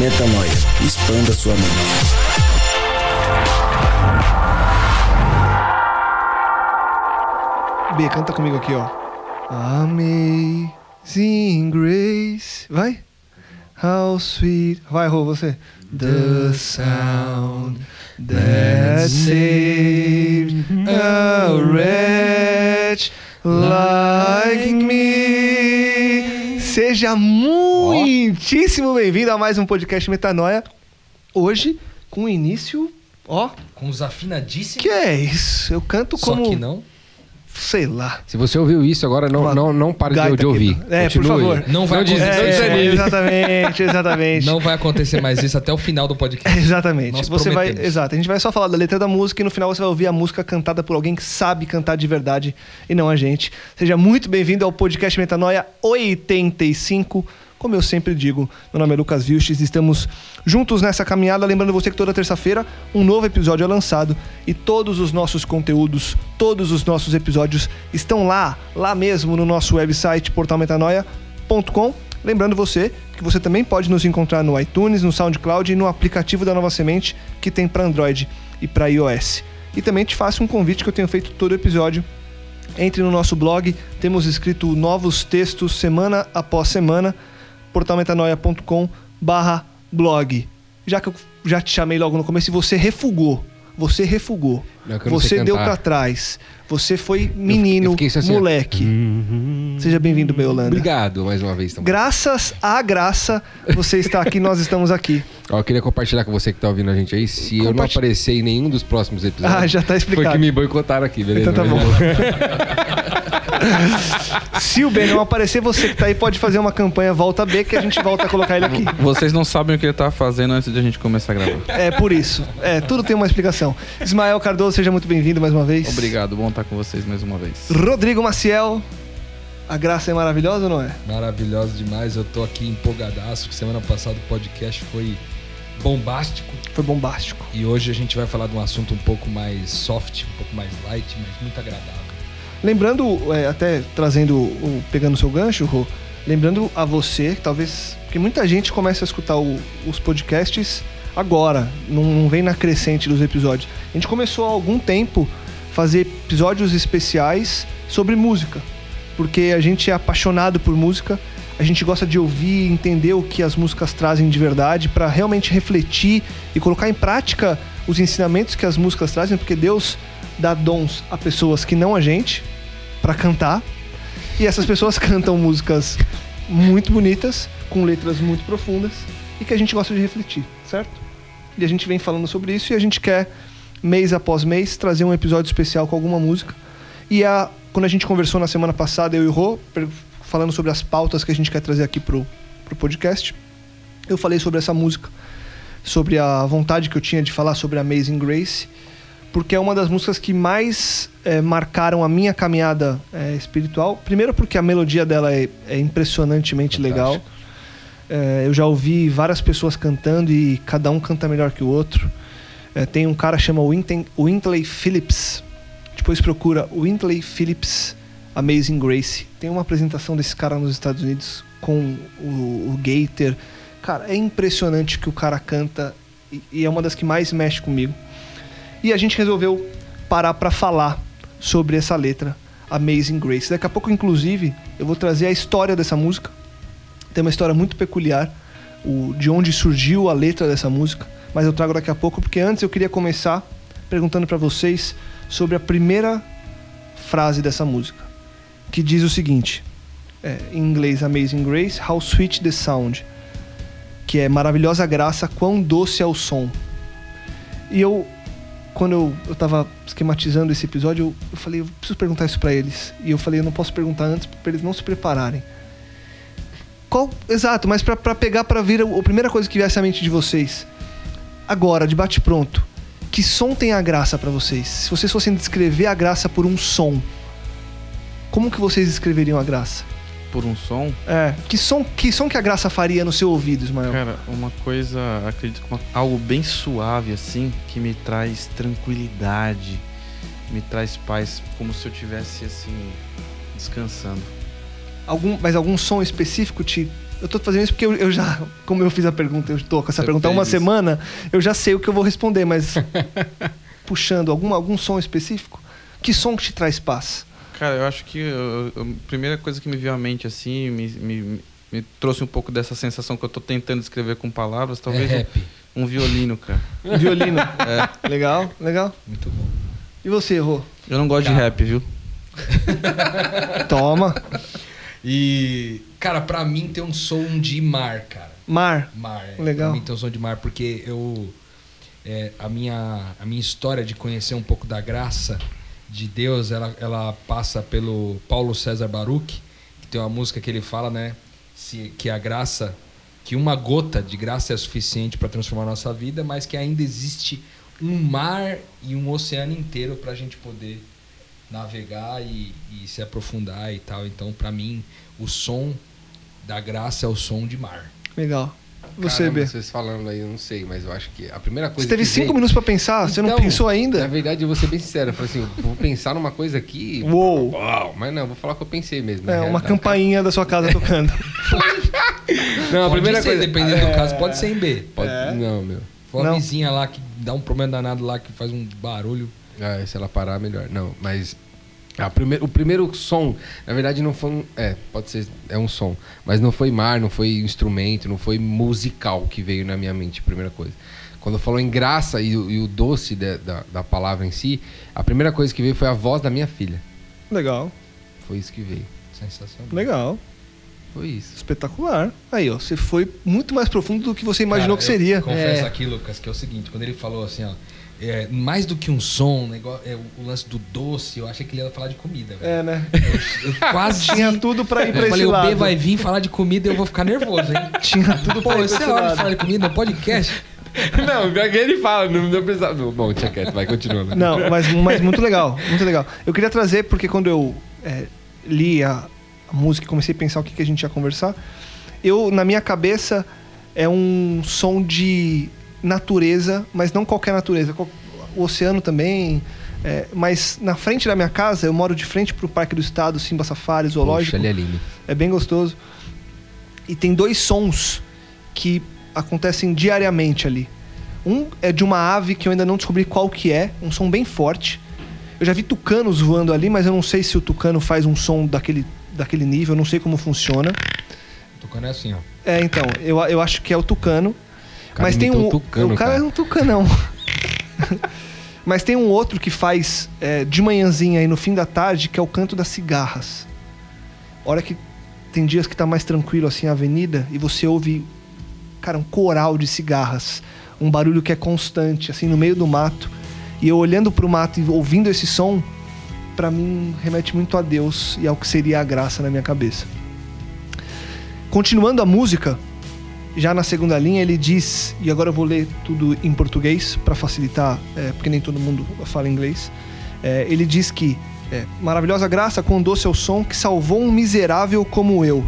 Metanoia. Expanda sua mente. B, canta comigo aqui, ó. Amazing Grace. Vai. How sweet. Vai, Rô, você. The sound that saved a wretch like. Seja muitíssimo bem-vindo a mais um podcast Metanoia. Hoje, com início, ó, Com os afinadíssimos. que é isso? Eu canto Só como, que não. Sei lá. Se você ouviu isso agora, não, Uma não, não pare de, de ouvir. É, por Continue. favor. Não vai des- acontecer. não É, exatamente, exatamente. Não vai acontecer mais isso até o final do podcast. Exatamente. Nós você vai, exato. A gente vai só falar da letra da música e no final você vai ouvir a música cantada por alguém que sabe cantar de verdade e não a gente. Seja muito bem-vindo ao podcast Metanoia 85. Como eu sempre digo, meu nome é Lucas Vilches, estamos juntos nessa caminhada. Lembrando você que toda terça-feira um novo episódio é lançado e todos os nossos conteúdos, todos os nossos episódios estão lá, lá mesmo no nosso website portalmetanoia.com. Lembrando você que você também pode nos encontrar no iTunes, no SoundCloud e no aplicativo da Nova Semente que tem para Android e para iOS. E também te faço um convite que eu tenho feito todo episódio. Entre no nosso blog, temos escrito novos textos semana após semana, portalmetanoia.com barra blog. Já que eu já te chamei logo no começo e você refugou, você refugou, Eu sei você deu para trás, você foi menino, eu fiquei assim, moleque. Seja bem-vindo, meu Holanda. Obrigado mais uma vez. Também. Graças à graça, você está aqui, nós estamos aqui. Ó, eu queria compartilhar com você que tá ouvindo a gente aí. Se eu não aparecer em nenhum dos próximos episódios, Ah, já tá explicado. foi que me boicotaram aqui, beleza? Então tá bom. Se o Ben não aparecer, você que tá aí pode fazer uma campanha Volta B que a gente volta a colocar ele aqui. Vocês não sabem o que ele tá fazendo antes de a gente começar a gravar. É por isso. É, tudo tem uma explicação. Ismael Cardoso, seja muito bem-vindo mais uma vez. Obrigado, bom estar com vocês mais uma vez. Rodrigo Maciel. A graça é maravilhosa ou não é? Maravilhoso demais. Eu tô aqui empolgadaço. que Semana passada o podcast foi bombástico. Foi bombástico. E hoje a gente vai falar de um assunto um pouco mais soft, um pouco mais light, mas muito agradável. Lembrando, é, até trazendo, o, pegando o seu gancho, Rô, lembrando a você, que talvez. Porque muita gente começa a escutar o- os podcasts agora, não, não vem na crescente dos episódios. A gente começou há algum tempo fazer episódios especiais sobre música, porque a gente é apaixonado por música, a gente gosta de ouvir, entender o que as músicas trazem de verdade, para realmente refletir e colocar em prática os ensinamentos que as músicas trazem, porque Deus dá dons a pessoas que não a gente para cantar. E essas pessoas cantam músicas muito bonitas, com letras muito profundas e que a gente gosta de refletir, certo? E a gente vem falando sobre isso e a gente quer mês após mês trazer um episódio especial com alguma música. E a, quando a gente conversou na semana passada, eu e o Rô, falando sobre as pautas que a gente quer trazer aqui pro, pro podcast, eu falei sobre essa música, sobre a vontade que eu tinha de falar sobre Amazing Grace, porque é uma das músicas que mais eh, marcaram a minha caminhada eh, espiritual. Primeiro porque a melodia dela é, é impressionantemente Fantástico. legal. Eh, eu já ouvi várias pessoas cantando e cada um canta melhor que o outro. Eh, tem um cara que chama Wintley Phillips. Depois procura Wintley Phillips Amazing Grace. Tem uma apresentação desse cara nos Estados Unidos com o, o Gator. Cara, é impressionante que o cara canta e, e é uma das que mais mexe comigo. E a gente resolveu parar para falar sobre essa letra, Amazing Grace. Daqui a pouco, inclusive, eu vou trazer a história dessa música. Tem uma história muito peculiar, o, de onde surgiu a letra dessa música. mas eu trago daqui a pouco, porque antes eu queria começar perguntando para vocês sobre a primeira frase dessa música, que diz o seguinte, é, em inglês Amazing Grace, How Sweet the Sound, que é maravilhosa graça, quão doce é o som. E eu, quando eu, eu tava esquematizando esse episódio, eu, eu falei, eu preciso perguntar isso para eles. E eu falei, eu não posso perguntar antes para eles não se prepararem. Qual, exato, mas para pegar para vir a, a primeira coisa que viesse à mente de vocês. Agora, de bate pronto. Que som tem a graça para vocês? Se vocês fossem descrever a graça por um som, como que vocês descreveriam a graça? Por um som, É, que som que som que a graça faria no seu ouvido, Ismael? cara, uma coisa, acredito que uma- algo bem suave assim, que me traz tranquilidade, me traz paz, como se eu tivesse assim descansando. Algum, mas algum som específico te eu tô fazendo isso porque eu, eu já, como eu fiz a pergunta, eu tô com essa Você pergunta há uma isso. semana, eu já sei o que eu vou responder, mas puxando algum algum som específico, que som que te traz paz? Cara, eu acho que a primeira coisa que me veio à mente assim, me, me- me trouxe um pouco dessa sensação que eu tô tentando descrever com palavras, talvez é um- rap. um, violino, cara. Um violino. Legal, legal. Muito bom. E você, Rô? Eu não gosto de Cara. rap, viu? Toma. E, cara, pra mim tem um som de mar, cara. Mar. Mar. é. Legal. Pra mim tem um som de mar, porque eu. é, a, minha, a minha história de conhecer um pouco da graça de Deus, ela, ela passa pelo Paulo César Baruch, que tem uma música que ele fala, né? Se, que a graça. Que uma gota de graça é suficiente para transformar a nossa vida, mas que ainda existe um mar e um oceano inteiro pra gente poder navegar e, e se aprofundar e tal. Então, pra mim, o som da graça é o som de mar. Legal. Você, Caramba, B. Vocês falando aí, eu não sei, mas eu acho que a primeira coisa Você teve que cinco veio- minutos pra pensar? você não Então, pensou Na ainda? verdade, eu vou ser bem sincero. Eu falei assim, eu vou pensar numa coisa aqui. Uou. Uau, mas não, vou falar o que eu pensei mesmo. na É, uma realidade. campainha da sua casa tocando. Não, a Pode primeira ser, coisa. dependendo do caso, pode ser em B. Pode- É. Não, meu. Foi uma Não. vizinha lá que dá um problema danado lá, que faz um barulho. Ah, se ela parar, melhor. Não, mas. a primeir- o primeiro som, na verdade, não foi um. É, pode ser. É um som. Mas não foi mar, não foi instrumento, não foi musical que veio na minha mente, primeira coisa. Quando falou em graça e, o- e o doce da, da, da palavra em si, a primeira coisa que veio foi a voz da minha filha. Legal, Foi isso que veio. Sensacional. legal. Foi isso. Espetacular. Aí, ó, você foi muito mais profundo do que você imaginou Cara, que seria. Confesso É. aqui, Lucas, que é o seguinte, quando ele falou assim, ó, é, mais do que um som, negócio, é, o, o lance do doce, eu achei que ele ia falar de comida, velho. É, né? Eu quase Tinha tudo pra ir pra Eu falei, o lado. B vai vir falar de comida e eu vou ficar nervoso, hein? Tinha tudo Pô, pra ir pra esse é hora de lado. falar de comida no podcast? não, pior que ele fala, não, não precisava. Bom, tinha quieto, vai, continua. né? Não, mas, mas muito legal, muito legal. Eu queria trazer, porque quando eu é, li a, a música e comecei a pensar o que, que a gente ia conversar, eu, na minha cabeça, é um som de natureza, mas não qualquer natureza. O oceano também. é, mas na frente da minha casa, eu moro de frente pro Parque do Estado, Simba Safari, Zoológico. Poxa, ele é lindo. É bem gostoso. E tem dois sons que acontecem diariamente ali. Um é de uma ave que eu ainda não descobri qual que é, um som bem forte. Eu já vi tucanos voando ali, mas eu não sei se o tucano faz um som daquele, daquele nível, eu não sei como funciona. Tocando é assim, ó. É, então, eu, eu acho que é o tucano. Cara mas tem um. tucano, o cara, cara. é um tucanão. mas tem um outro que faz é, de manhãzinha aí no fim da tarde, que é o canto das cigarras. Hora que tem dias que tá mais tranquilo assim a avenida e você ouve, cara, um coral de cigarras. Um barulho que é constante, assim, no meio do mato. E eu olhando pro mato e ouvindo esse som, pra mim remete muito a Deus e ao que seria a graça na minha cabeça. Continuando a música, já na segunda linha ele diz, e agora eu vou ler tudo em português para facilitar, é, porque nem todo mundo fala inglês. É, ele diz que é, maravilhosa graça com doce o som que salvou um miserável como eu.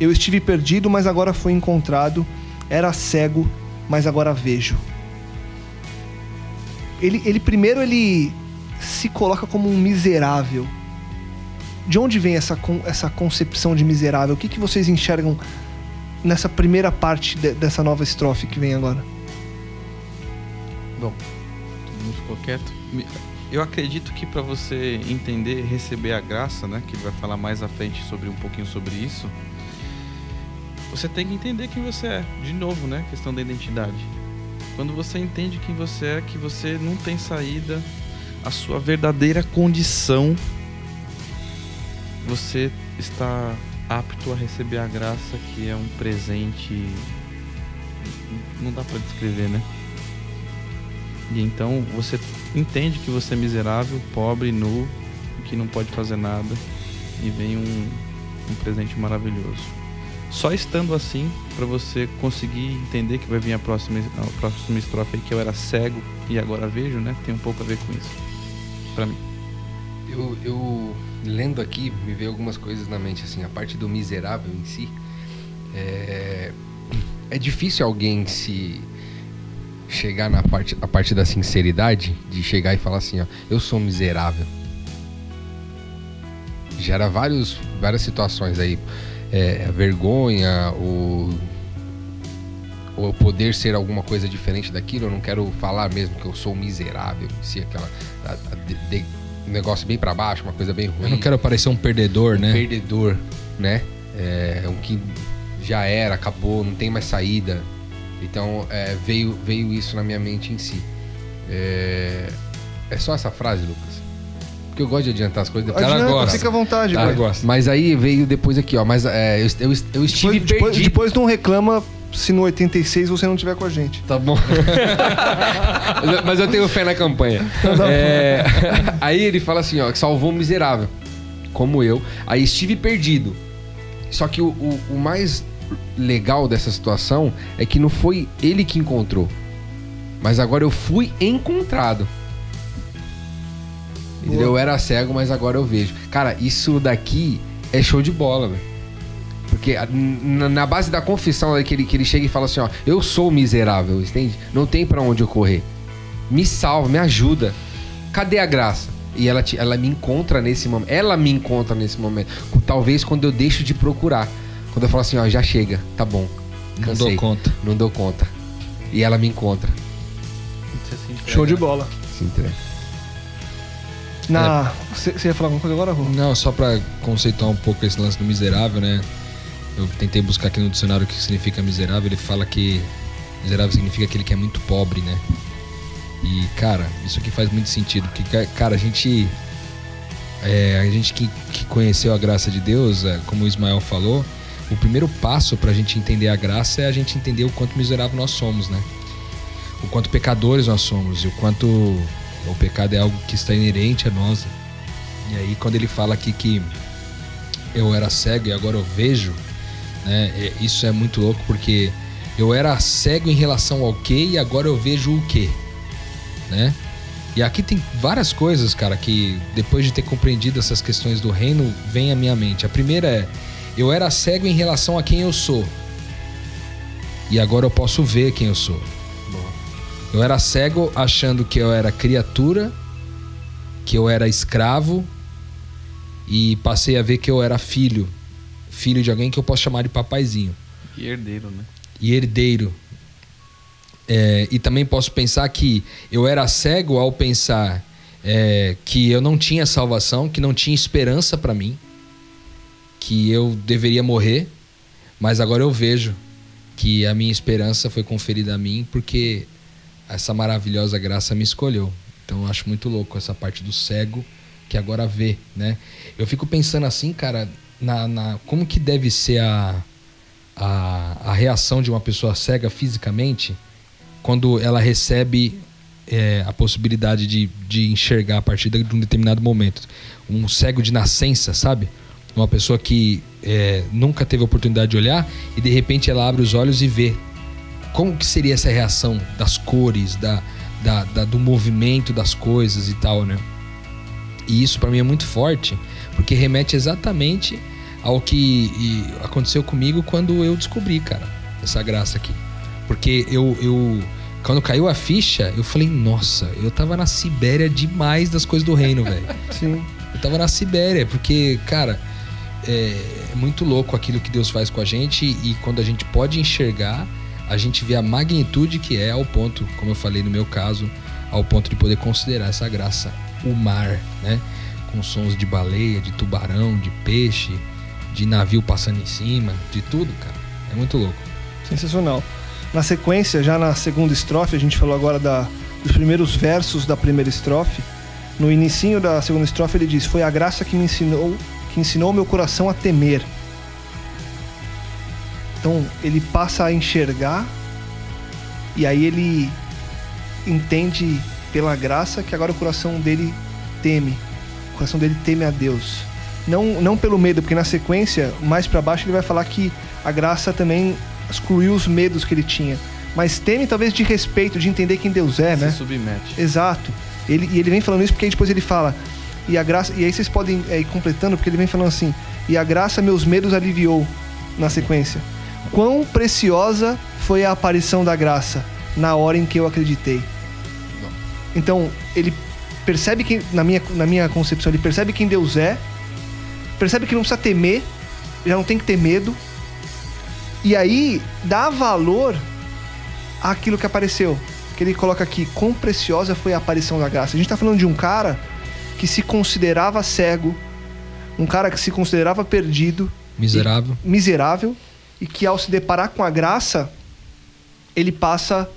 Eu estive perdido, mas agora fui encontrado. Era cego, mas agora vejo. Ele, ele primeiro ele se coloca como um miserável. De onde vem essa, essa concepção de miserável? O que, que vocês enxergam nessa primeira parte de- dessa nova estrofe que vem agora? Bom, todo mundo ficou quieto. Eu acredito que para você entender receber a graça, né, que ele vai falar mais à frente sobre um pouquinho sobre isso, você tem que entender quem você é. De novo, né, questão da identidade. Quando você entende quem você é, que você não tem saída, a sua verdadeira condição, você está apto a receber a graça que é um presente. Não dá pra descrever, né? E então você entende que você é miserável, pobre, nu, que não pode fazer nada, e vem um, um presente maravilhoso. Só estando assim, para você conseguir entender que vai vir a próxima, a próxima estrofe aí, que eu era cego e agora vejo, né? Tem um pouco a ver com isso. Pra mim. Eu, eu lendo aqui, me veio algumas coisas na mente, assim, a parte do miserável em si. É, é difícil alguém se chegar na parte, a parte da sinceridade, de chegar e falar assim, ó, eu sou miserável. Gera vários, várias situações aí. É, a vergonha, o, o poder ser alguma coisa diferente daquilo. Eu não quero falar mesmo que eu sou miserável, se aquela a, a, de, um negócio bem para baixo, uma coisa bem ruim. Eu não quero parecer um perdedor, um né? Perdedor, né? É um que já era, acabou, não tem mais saída. Então é, veio, veio isso na minha mente em si. É, é só essa frase, Lucas? Porque eu gosto de adiantar as coisas. Depois Adianta, ela gosta. fica à vontade. Ela gosta. Mas aí veio depois aqui, ó. Mas é, eu, eu, eu estive Depois, depois, perdido. depois não reclama se no 86 você não tiver com a gente. Tá bom. Mas eu- tenho fé na campanha. É, aí ele fala assim, ó, que salvou um miserável, como eu. Aí estive perdido. Só que o, o- o mais legal dessa situação é que não foi ele que encontrou. Mas agora eu fui encontrado. Entendeu? Eu era cego, mas agora eu vejo. Cara, isso daqui é show de bola, velho. Porque a- na, na base da confissão é que ele, que ele chega e fala assim, ó, eu sou miserável, entende? Não tem pra onde eu correr. Me salva, me ajuda. Cadê a graça? E ela, te- ela me encontra nesse momento. Ela me encontra nesse momento. Talvez quando eu deixo de procurar. Quando eu falo assim, ó, já chega, tá bom. Não Cansei. dou conta. Não dou conta. E ela me encontra. Show de bola. Se entrega. Na... Você você ia falar alguma coisa agora, Rô? Não, só pra conceituar um pouco esse lance do miserável, né? Eu tentei buscar aqui no dicionário o que significa miserável. Ele fala que miserável significa aquele que é muito pobre, né? E, cara, isso aqui faz muito sentido. Porque, ca- cara, a gente. é, a gente que, que conheceu a graça de Deus, é, como o Ismael falou, o primeiro passo pra gente entender a graça é a gente entender o quanto miserável nós somos, né? O quanto pecadores nós somos e o quanto o pecado é algo que está inerente a nós. E aí, quando ele fala aqui que eu era cego e agora eu vejo, né? é- Isso é muito louco porque eu era cego em relação ao que e agora eu vejo o que, né? E aqui tem várias coisas, cara, que depois de ter compreendido essas questões do reino, vem à minha mente. A primeira é: eu era cego em relação a quem eu sou. E agora eu posso ver quem eu sou. Eu era cego achando que eu era criatura, que eu era escravo e passei a ver que eu era filho, filho de alguém que eu posso chamar de papaizinho E herdeiro, né? e herdeiro. É, e também posso pensar que eu era cego ao pensar é, que eu não tinha salvação, que não tinha esperança para mim, que eu deveria morrer, mas agora eu vejo que a minha esperança foi conferida a mim porque essa maravilhosa graça me escolheu. Então eu acho muito louco essa parte do cego que agora vê, né? Eu fico pensando assim, cara, na, na como que deve ser a, a, a reação de uma pessoa cega fisicamente quando ela recebe é, a possibilidade de, de enxergar a partir de um determinado momento. Um cego de nascença, sabe? Uma pessoa que é, nunca teve a oportunidade de olhar e de repente ela abre os olhos e vê. Como que seria essa reação das cores, da, da, da- do movimento das coisas e tal, né? E isso para mim é muito forte, porque remete exatamente ao que aconteceu comigo quando eu descobri, cara, essa graça aqui. Porque eu, eu quando caiu a ficha, eu falei, nossa, eu tava na Sibéria demais das coisas do reino, velho. Sim. Eu tava na Sibéria, porque, cara, é, é muito louco aquilo que Deus faz com a gente e quando a gente pode enxergar, a gente vê a magnitude que é ao ponto, como eu falei no meu caso, ao ponto de poder considerar essa graça, o mar, né? Com sons de baleia, de tubarão, de peixe, de navio passando em cima, de tudo, cara. É muito louco. Sensacional. Na sequência, já na segunda estrofe, a gente falou agora da, dos primeiros versos da primeira estrofe. No inicinho da segunda estrofe ele diz: "Foi a graça que me ensinou, que ensinou meu coração a temer". Então, ele passa a enxergar e aí ele entende pela graça que agora o coração dele teme. O coração dele teme a Deus. Não, não pelo medo, porque na sequência, mais para baixo, ele vai falar que a graça também excluiu os medos que ele tinha. Mas teme talvez de respeito, de entender quem Deus é, Se né? submete. Exato. Ele, e ele vem falando isso porque depois ele fala. E a graça. E aí vocês podem é, ir completando, porque ele vem falando assim. E a graça meus medos aliviou na sequência. Quão preciosa foi a aparição da graça na hora em que eu acreditei. Então, ele percebe que, na minha, na minha concepção, ele percebe quem Deus é, percebe que não precisa temer, já não tem que ter medo, e aí dá valor àquilo que apareceu. Que ele coloca aqui, quão preciosa foi a aparição da graça. A gente tá falando de um cara que se considerava cego, um cara que se considerava perdido, Miserável. e- miserável, e que ao se deparar com a graça, ele passa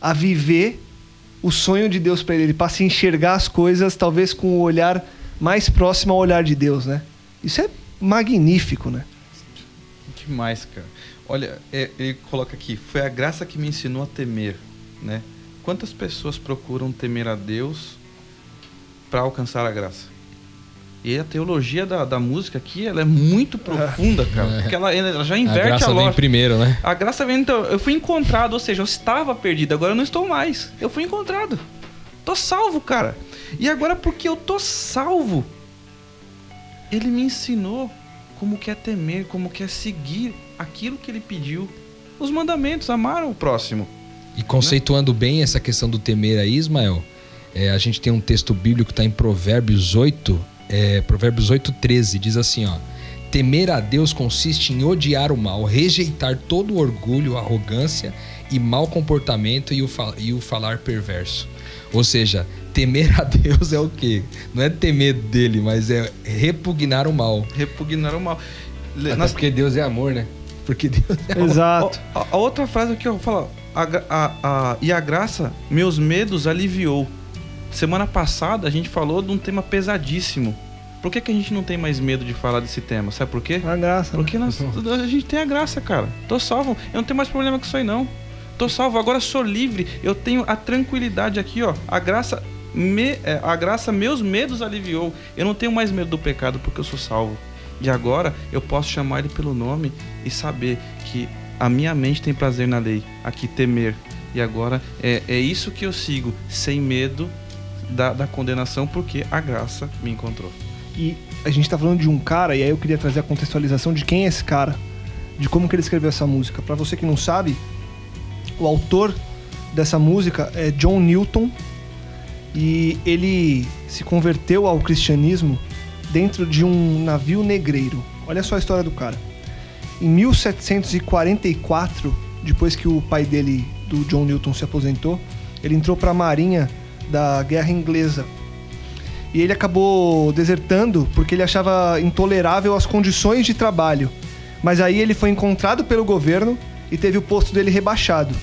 a viver o sonho de Deus para ele. Ele passa a enxergar as coisas, talvez com o olhar mais próximo ao olhar de Deus, né? Isso é magnífico, né? Demais, cara. Olha, é, ele coloca aqui, foi a graça que me ensinou a temer, né? Quantas pessoas procuram temer a Deus para alcançar a graça? E a teologia da, da música aqui, ela é muito profunda, cara. Porque ela, ela já A inverte a, graça vem lógica. primeiro, né? A graça vem, então, eu fui encontrado, ou seja, eu estava perdido, agora eu não estou mais. Eu fui encontrado. Tô salvo, cara. E agora, porque eu tô salvo, ele me ensinou como que é temer, como que é seguir aquilo que ele pediu. Os mandamentos, amar o próximo. E conceituando bem essa questão do temer aí, Ismael, é, a gente tem um texto bíblico que está em Provérbios 8, é, Provérbios 8, 13, diz assim, ó. Temer a Deus consiste em odiar o mal, rejeitar todo o orgulho, arrogância e mau comportamento e o, e o falar perverso. Ou seja, temer a Deus é o quê? Não é temer dele, mas é repugnar o mal. Repugnar o mal. Até nas- porque Deus é amor, né? Porque Deus é Exato. A, a- outra frase aqui, ó, fala. a a- a- e a graça, meus medos aliviou. Semana passada a gente falou de um tema pesadíssimo. Por que, que a gente não tem mais medo de falar desse tema? Sabe por quê? A graça. né? Porque nós- a gente tem a graça, cara. Tô salvo. Eu não tenho mais problema com isso aí, não. Tô salvo, agora sou livre. Eu tenho a tranquilidade aqui, ó. A graça. Me, é, a graça, meus medos aliviou. Eu não tenho mais medo do pecado porque eu sou salvo. E agora eu posso chamar ele pelo nome e saber que a minha mente tem prazer na lei. Aqui, temer. E agora é, é isso que eu sigo, sem medo da, da condenação, porque a graça me encontrou. E a gente tá falando de um cara, e aí eu queria trazer a contextualização de quem é esse cara, de como que ele escreveu essa música. Pra você que não sabe, o autor dessa música é John Newton e ele se converteu ao cristianismo dentro de um navio negreiro. Olha só a história do cara. Em 1744, depois que o pai dele, do John Newton, se aposentou, ele entrou para a marinha da Guerra Inglesa. E ele acabou desertando porque ele achava intolerável as condições de trabalho. Mas aí ele foi encontrado pelo governo e teve o posto dele rebaixado.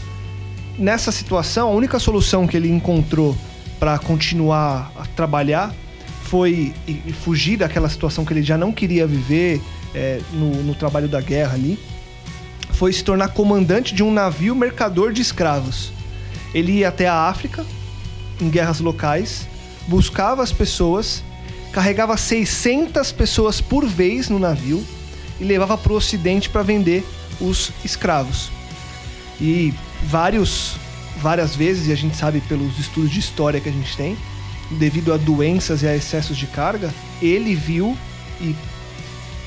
Nessa situação, a única solução que ele encontrou para continuar a trabalhar foi fugir daquela situação que ele já não queria viver é, no, no trabalho da guerra ali. Foi se tornar comandante de um navio mercador de escravos. Ele ia até a África, em guerras locais, buscava as pessoas, carregava 600 pessoas por vez no navio e levava para o Ocidente para vender os escravos. E vários, várias vezes, e a gente sabe pelos estudos de história que a gente tem, devido a doenças e a excessos de carga, ele viu e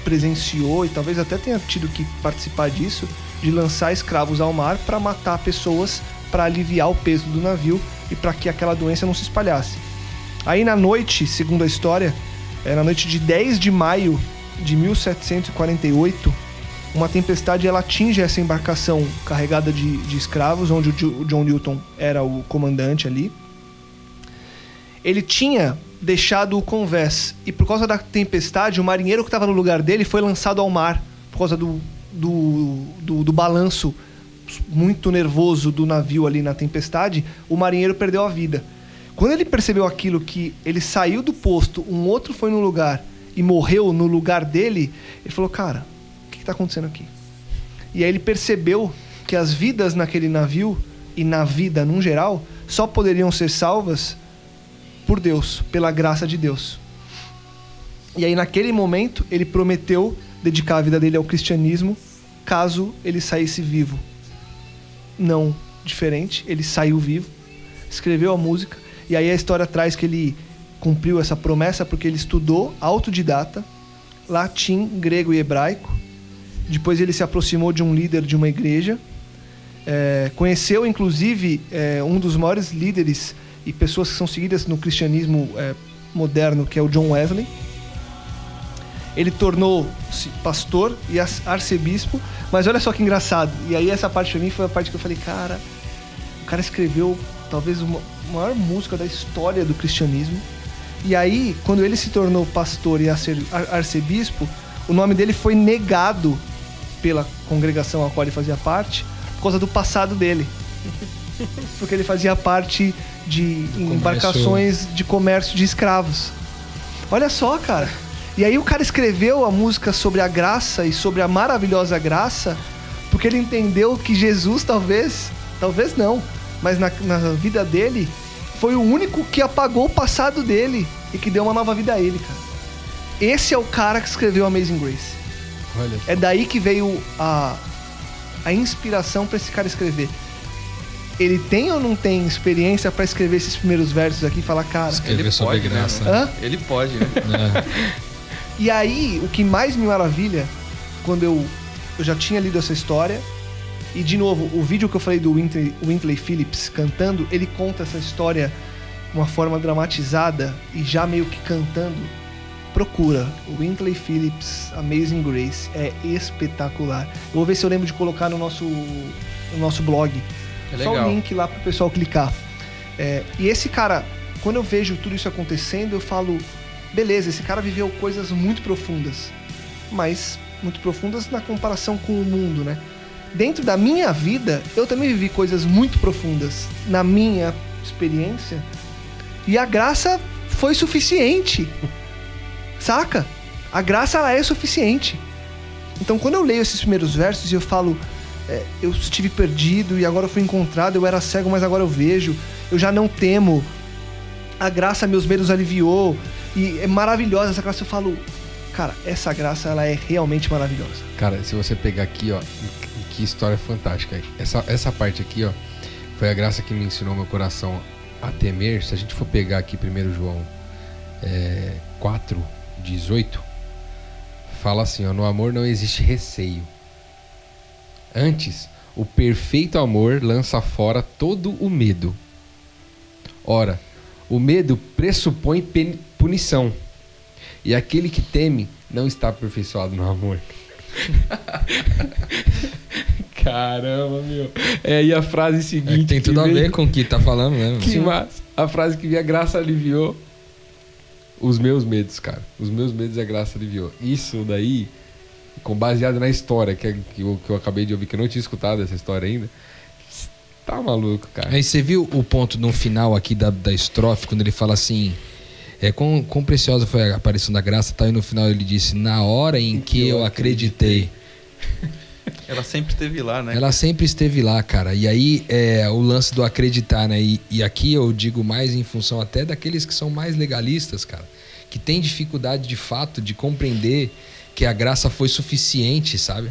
presenciou e talvez até tenha tido que participar disso, de lançar escravos ao mar para matar pessoas para aliviar o peso do navio e para que aquela doença não se espalhasse. Aí na noite, segundo a história, na noite de 10 de maio de 1748, uma tempestade ela atinge essa embarcação carregada de, de escravos, onde o, Jo- o John Newton era o comandante ali. Ele tinha deixado o convés e por causa da tempestade, o marinheiro que estava no lugar dele foi lançado ao mar por causa do, do, do, do balanço muito nervoso do navio ali na tempestade, o marinheiro perdeu a vida. Quando ele percebeu aquilo que ele saiu do posto, um outro foi no lugar e morreu no lugar dele, ele falou: "Cara, está acontecendo aqui?" E aí ele percebeu que as vidas naquele navio e na vida num geral só poderiam ser salvas por Deus, pela graça de Deus. E aí naquele momento ele prometeu dedicar a vida dele ao cristianismo caso ele saísse vivo. Não diferente, ele saiu vivo, escreveu a música e aí a história traz que ele cumpriu essa promessa porque ele estudou autodidata latim, grego e hebraico. Depois ele se aproximou de um líder de uma igreja é, conheceu, inclusive, é, um dos maiores líderes e pessoas que são seguidas no cristianismo é, moderno, que é o John Wesley. Ele tornou-se pastor e arcebispo, mas olha só que engraçado. E aí essa parte para mim foi a parte que eu falei, cara, o cara escreveu talvez a maior música da história do cristianismo. E aí, quando ele se tornou pastor e arcebispo, o nome dele foi negado pela congregação a qual ele fazia parte, por causa do passado dele. Porque ele fazia parte de embarcações de comércio de escravos. Olha só, cara. E aí o cara escreveu a música sobre a graça e sobre a maravilhosa graça, porque ele entendeu que Jesus talvez, talvez não, mas na, na vida dele foi o único que apagou o passado dele e que deu uma nova vida a ele, cara. Esse é o cara que escreveu Amazing Grace. Olha. É daí que veio a, a inspiração para esse cara escrever. Ele tem ou não tem experiência para escrever esses primeiros versos aqui e falar, cara. Escrever ele sobre pode, né, graça. Né? Ele pode, né? É. E aí, o que mais me maravilha, quando eu, eu já tinha lido essa história, e de novo, o vídeo que eu falei do Wintley, Wintley Phillips cantando, ele conta essa história de uma forma dramatizada e já meio que cantando procura. O Wintley Phillips Amazing Grace é espetacular. Eu vou ver se eu lembro de colocar no nosso, no nosso blog. É Só o link lá para o pessoal clicar. É, e esse cara, quando eu vejo tudo isso acontecendo, eu falo: beleza, esse cara viveu coisas muito profundas, mas muito profundas na comparação com o mundo, né? Dentro da minha vida, eu também vivi coisas muito profundas na minha experiência, e a graça foi suficiente. Saca? A graça ela é suficiente. Então, quando eu leio esses primeiros versos e eu falo, é, eu estive perdido e agora eu fui encontrado, eu era cego, mas agora eu vejo, eu já não temo, a graça meus medos aliviou, e é maravilhosa essa graça. Eu falo, cara, essa graça ela é realmente maravilhosa. Cara, se você pegar aqui, ó, que história fantástica. Essa, essa parte aqui, ó, foi a graça que me ensinou meu coração a temer. Se a gente for pegar aqui primeiro João é, 4, 18, fala assim: ó, no amor não existe receio. Antes, o perfeito amor lança fora todo o medo. Ora, o medo pressupõe punição. E aquele que teme não está aperfeiçoado no amor. Caramba, meu. É, e a frase seguinte. É, tem tudo a ver com o que tá falando, né? Que massa. A frase que a graça aliviou os meus medos, cara. Os meus medos a graça aliviou. Isso daí, com baseado na história que, que, eu, que eu acabei de ouvir, que eu não tinha escutado essa história ainda. Tá maluco, cara. Aí você viu o ponto no final aqui da, da estrofe, quando ele fala assim. É, quão, quão preciosa foi a aparição da graça, tá? E no final ele disse: Na hora em, em que, que, eu acreditei. acreditei. Ela sempre esteve lá, né? Ela sempre esteve lá, cara. E aí é o lance do acreditar, né? E, e aqui eu digo mais em função até daqueles que são mais legalistas, cara. Que tem dificuldade de fato de compreender que a graça foi suficiente, sabe?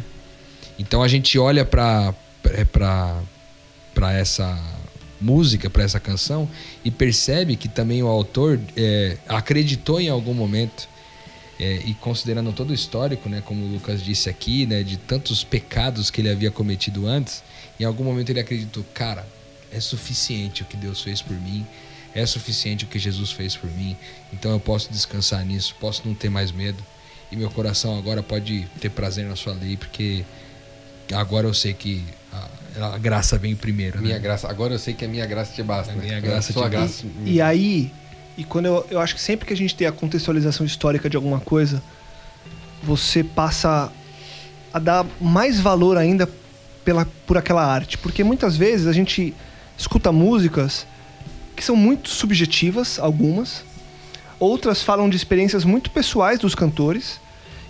Então a gente olha para para essa música, para essa canção e percebe que também o autor é, acreditou em algum momento é, e considerando todo o histórico, né, como o Lucas disse aqui, né, de tantos pecados que ele havia cometido antes, em algum momento ele acreditou, cara, é suficiente o que Deus fez por mim, é suficiente o que Jesus fez por mim, então eu posso descansar nisso, posso não ter mais medo, e meu coração agora pode ter prazer na sua lei, porque agora eu sei que a, a graça vem primeiro. Minha né? graça, agora eu sei que a minha graça te basta. A minha né? graça te basta. E, e aí, e quando eu, eu acho que sempre que a gente tem a contextualização histórica de alguma coisa, você passa a dar mais valor ainda pela, por aquela arte. Porque muitas vezes a gente escuta músicas que são muito subjetivas, algumas. Outras falam de experiências muito pessoais dos cantores.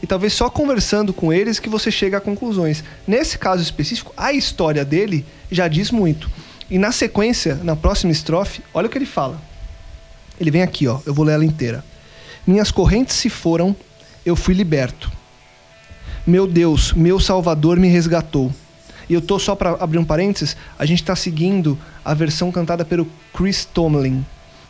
E talvez só conversando com eles que você chega a conclusões. Nesse caso específico, a história dele já diz muito. E na sequência, na próxima estrofe, olha o que ele fala. Ele vem aqui, ó. Eu vou ler ela inteira. Minhas correntes se foram, eu fui liberto. Meu Deus, meu Salvador me resgatou. E eu tô só para abrir um parênteses, a gente está seguindo a versão cantada pelo Chris Tomlin.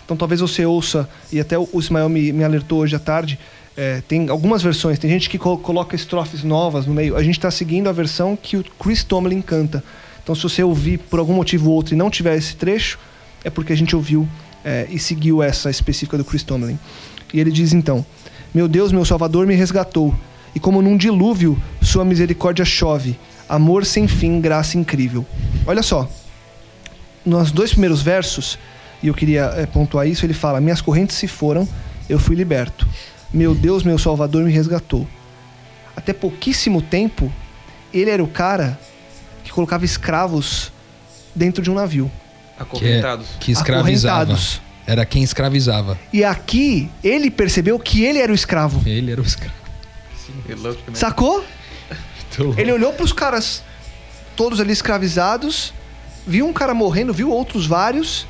Então talvez você ouça, e até o Ismael me, me alertou hoje à tarde, é, tem algumas versões, tem gente que co coloca estrofes novas no meio. A gente está seguindo a versão que o Chris Tomlin canta. Então se você ouvir por algum motivo ou outro e não tiver esse trecho, é porque a gente ouviu é, e seguiu essa específica do Chris Tomlin. E ele diz então: Meu Deus, meu Salvador me resgatou, e como num dilúvio, sua misericórdia chove, amor sem fim, graça incrível. Olha só, nos dois primeiros versos, e eu queria é, pontuar isso, ele fala: Minhas correntes se foram, eu fui liberto. Meu Deus, meu Salvador me resgatou. Até pouquíssimo tempo, ele era o cara que colocava escravos dentro de um navio. Acorrentados. Que, que escravizava. Acorrentados. Era quem escravizava. E aqui, ele percebeu que ele era o escravo. Ele era o escravo. Louco, né? Sacou? Ele olhou pros caras todos ali escravizados, viu um cara morrendo, viu outros vários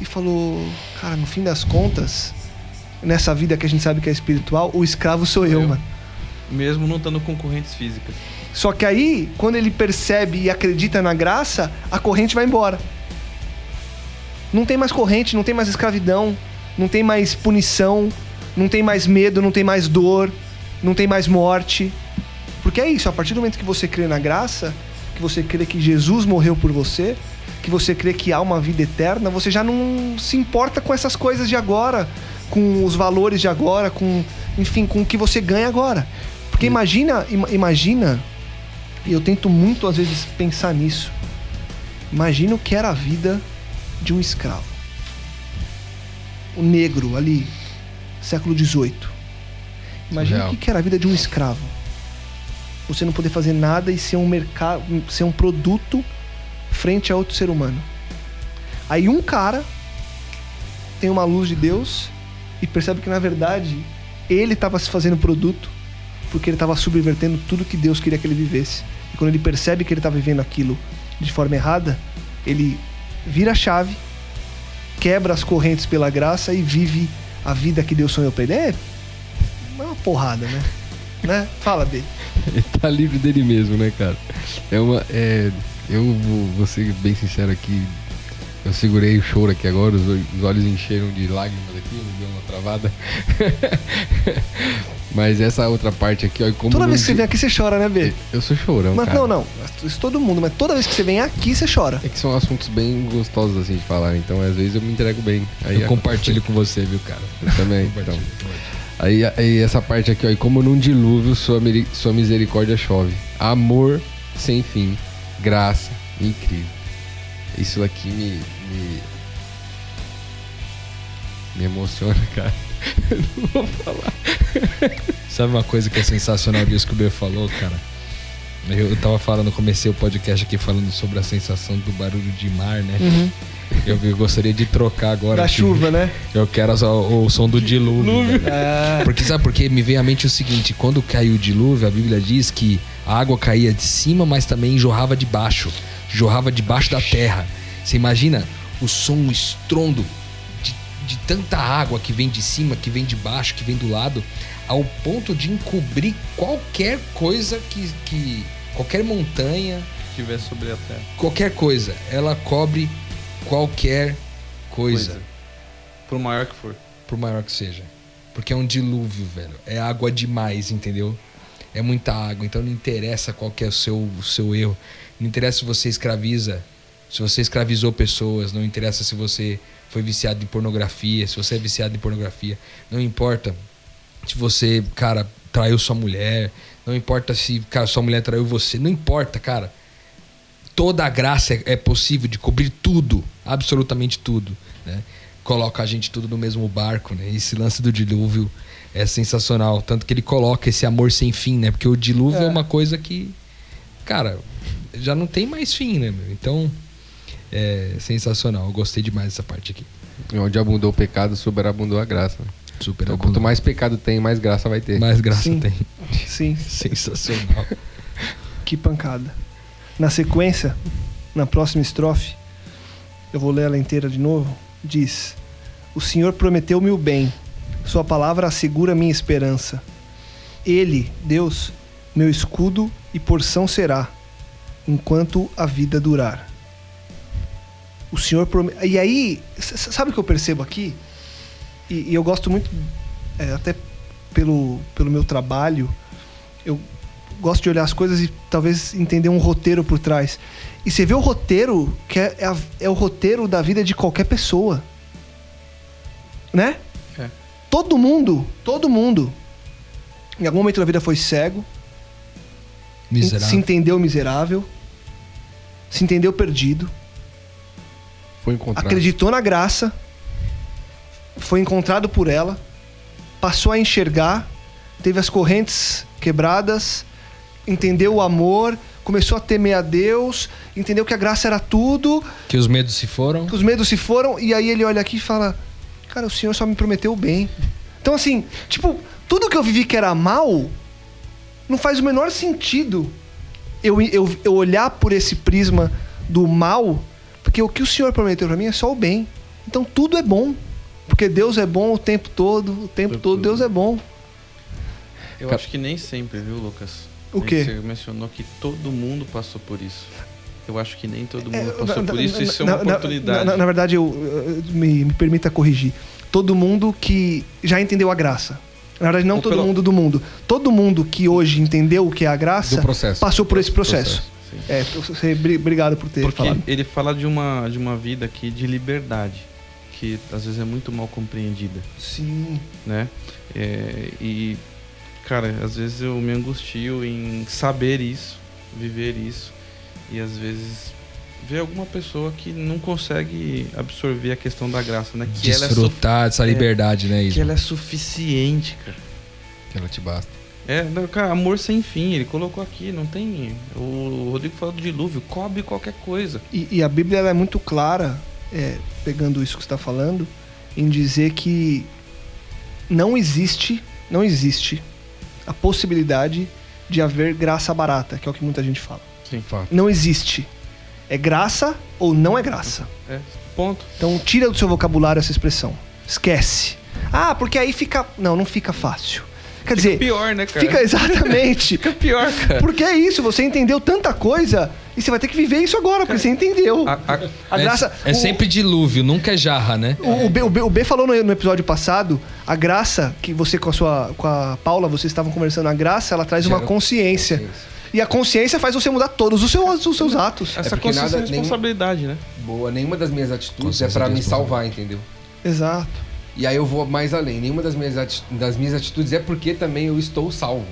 e falou: Cara, no fim das contas, nessa vida que a gente sabe que é espiritual, o escravo sou eu, Eu. mano. Mesmo não estando concorrentes físicas. Só que aí, quando ele percebe e acredita na graça, a corrente vai embora. Não tem mais corrente, não tem mais escravidão, não tem mais punição, não tem mais medo, não tem mais dor, não tem mais morte. Porque é isso, a partir do momento que você crê na graça, que você crê que Jesus morreu por você, que você crê que há uma vida eterna, você já não se importa com essas coisas de agora, com os valores de agora, com, enfim, com o que você ganha agora. Porque imagina, ima- imagina, e eu tento muito às vezes pensar nisso. Imagina o que era a vida de um escravo. O negro ali, século XVIII. Imagina Surreal. o que era a vida de um escravo. Você não poder fazer nada e ser um mercado, ser um produto frente a outro ser humano. Aí um cara tem uma luz de Deus e percebe que na verdade ele estava se fazendo produto porque ele estava subvertendo tudo que Deus queria que ele vivesse. E quando ele percebe que ele está vivendo aquilo de forma errada, ele vira a chave, quebra as correntes pela graça e vive a vida que Deus sonhou para ele. É uma porrada, né? Né? Fala, B. Ele tá livre dele mesmo, né, cara? É uma. É, eu vou, vou ser bem sincero aqui. Eu segurei o choro aqui agora, os, ol- os olhos encheram de lágrimas aqui, me deu uma travada. Mas essa outra parte aqui, ó, e como. Toda vez que você vem aqui, você chora, né, B? Eu sou chorão, Mas cara. não, não. Isso todo mundo, mas toda vez que você vem aqui, você chora. É que são assuntos bem gostosos assim de falar, então às vezes eu me entrego bem. Aí Eu compartilho com você, viu, cara? Eu também, então. Aí, aí essa parte aqui, ó, e como num dilúvio sua, sua misericórdia chove. Amor sem fim, graça incrível. Isso aqui me, me, me emociona, cara. Não vou falar. Sabe uma coisa que é sensacional disso que o B falou, cara? Eu, tava falando, comecei o podcast aqui falando sobre a sensação do barulho de mar, né? Eu, eu gostaria de trocar agora. Da chuva, né? Eu quero só o, som do dilúvio. velho. É. Porque sabe porque me veio à mente o seguinte, quando caiu o dilúvio, a Bíblia diz que a água caía de cima, mas também jorrava de baixo, jorrava debaixo da terra. Você imagina o som, o estrondo de, tanta água que vem de cima, que vem de baixo, que vem do lado, ao ponto de encobrir qualquer coisa que, que qualquer montanha, Se estiver sobre a terra. qualquer coisa, ela cobre qualquer coisa. Coisa. Por maior que for. por maior que seja. Porque é um dilúvio, velho. É água demais, entendeu? É muita água, então não interessa qual que é o seu, o seu erro. Não interessa se você escraviza, se você escravizou pessoas, não interessa se você foi viciado em pornografia, se você é viciado em pornografia. Não importa se você, cara, traiu sua mulher, não importa se, cara, sua mulher traiu você, não importa, cara. Toda a graça é, é possível de cobrir tudo, absolutamente tudo, né? Coloca a gente tudo no mesmo barco, né? Esse lance do dilúvio é sensacional, tanto que ele coloca esse amor sem fim, né? Porque o dilúvio é, É. uma coisa que, cara, já não tem mais fim, né, meu? Então, é sensacional. Eu gostei demais dessa parte aqui. Onde abundou o pecado, superabundou a graça. Super Então, quanto mais pecado tem, mais graça vai ter. mais graça Sim. tem. Sim, Sensacional. que pancada. Na sequência, na próxima estrofe, eu vou ler ela inteira de novo. Diz: O Senhor prometeu-me o bem, Sua palavra assegura minha esperança. Ele, Deus, meu escudo e porção será, enquanto a vida durar. O Senhor promete. E aí, sabe o que eu percebo aqui? E, e eu gosto muito, é, até pelo, pelo meu trabalho, eu gosto de olhar as coisas e talvez entender um roteiro por trás. E você vê o roteiro, que é, é, a- é o roteiro da vida de qualquer pessoa. Né? É. Todo mundo, todo mundo, em algum momento da vida foi cego, se Miserável. entendeu miserável, se entendeu perdido, Foi encontrado. acreditou na graça, foi encontrado por ela, passou a enxergar, teve as correntes quebradas, entendeu o amor, começou a temer a Deus, entendeu que a graça era tudo, Que os medos se foram. que os medos se foram, e aí ele olha aqui e fala: Cara, o Senhor só me prometeu o bem. Então, assim, tipo, tudo que eu vivi que era mal não faz o menor sentido eu, eu, eu olhar por esse prisma do mal, porque o que o Senhor prometeu pra mim é só o bem. Então tudo é bom. Porque Deus é bom o tempo todo, o tempo todo todo. Deus é bom. Eu acho que nem sempre, viu, Lucas? O quê? que Você mencionou que todo mundo passou por isso. Eu acho que nem todo mundo É, passou na- por na- isso. Isso é uma na- oportunidade. Na, na verdade, eu, eu- me, me permita corrigir. Todo mundo que já entendeu a graça. Na verdade, não Ou todo pelo- mundo do mundo. Todo mundo que hoje entendeu o que é a graça processo. passou por esse processo. Sim. É, eu- você, bri- obrigado por ter Porque falado. ele fala de uma, de uma vida aqui de liberdade, que às vezes é muito mal compreendida, Sim. né? É, e, cara, às vezes eu me angustio em saber isso, viver isso, e às vezes ver alguma pessoa que não consegue absorver a questão da graça, né? Que ela é, Desfrutar dessa é, liberdade, né, que Isma? ela é suficiente, cara. Que ela te basta. É, não, cara, amor sem fim, ele colocou aqui, não tem. O Rodrigo falou do dilúvio, cobre qualquer coisa. E, e a Bíblia ela é muito clara, é, pegando isso que você está falando, em dizer que não existe, não existe a possibilidade de haver graça barata, que é o que muita gente fala. Fato. Não existe. É graça ou não é graça. É, ponto. Então tira do seu vocabulário essa expressão. Esquece. Ah, porque aí fica. Não, não fica fácil. Quer Fica dizer, pior, né, cara? fica exatamente. Fica pior, cara. Porque é isso, você entendeu tanta coisa e você vai ter que viver isso agora, porque você entendeu. A- a- A graça. É, é o- sempre dilúvio, nunca é jarra, né? O, o B, o B- o B falou no, no episódio passado, a graça que você com a sua com a Paula, vocês estavam conversando, a graça ela traz uma Gera consciência. consciência. E a consciência faz você mudar todos os seus, os seus atos. Essa É consciência nada- nenhum- responsabilidade, né? Boa, nenhuma das minhas atitudes é de me salvar, entendeu? Exato. E aí eu vou mais além. Nenhuma das minhas, das minhas atitudes é porque também eu estou salvo.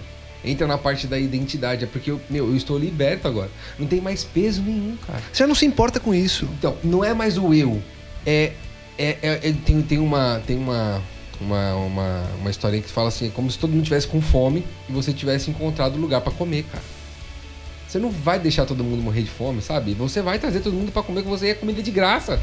Entra na parte da identidade. É porque eu, meu, eu estou liberto agora. Não tem mais peso nenhum, cara. Você não se importa com isso. Então, não é mais o eu. É. é, é- é- tem, tem uma. Tem uma. Uma, uma, uma historinha que fala assim, é como se todo mundo tivesse com fome e você tivesse encontrado lugar pra comer, cara. Você não vai deixar todo mundo morrer de fome, sabe? Você vai trazer todo mundo pra comer com você é comida de graça.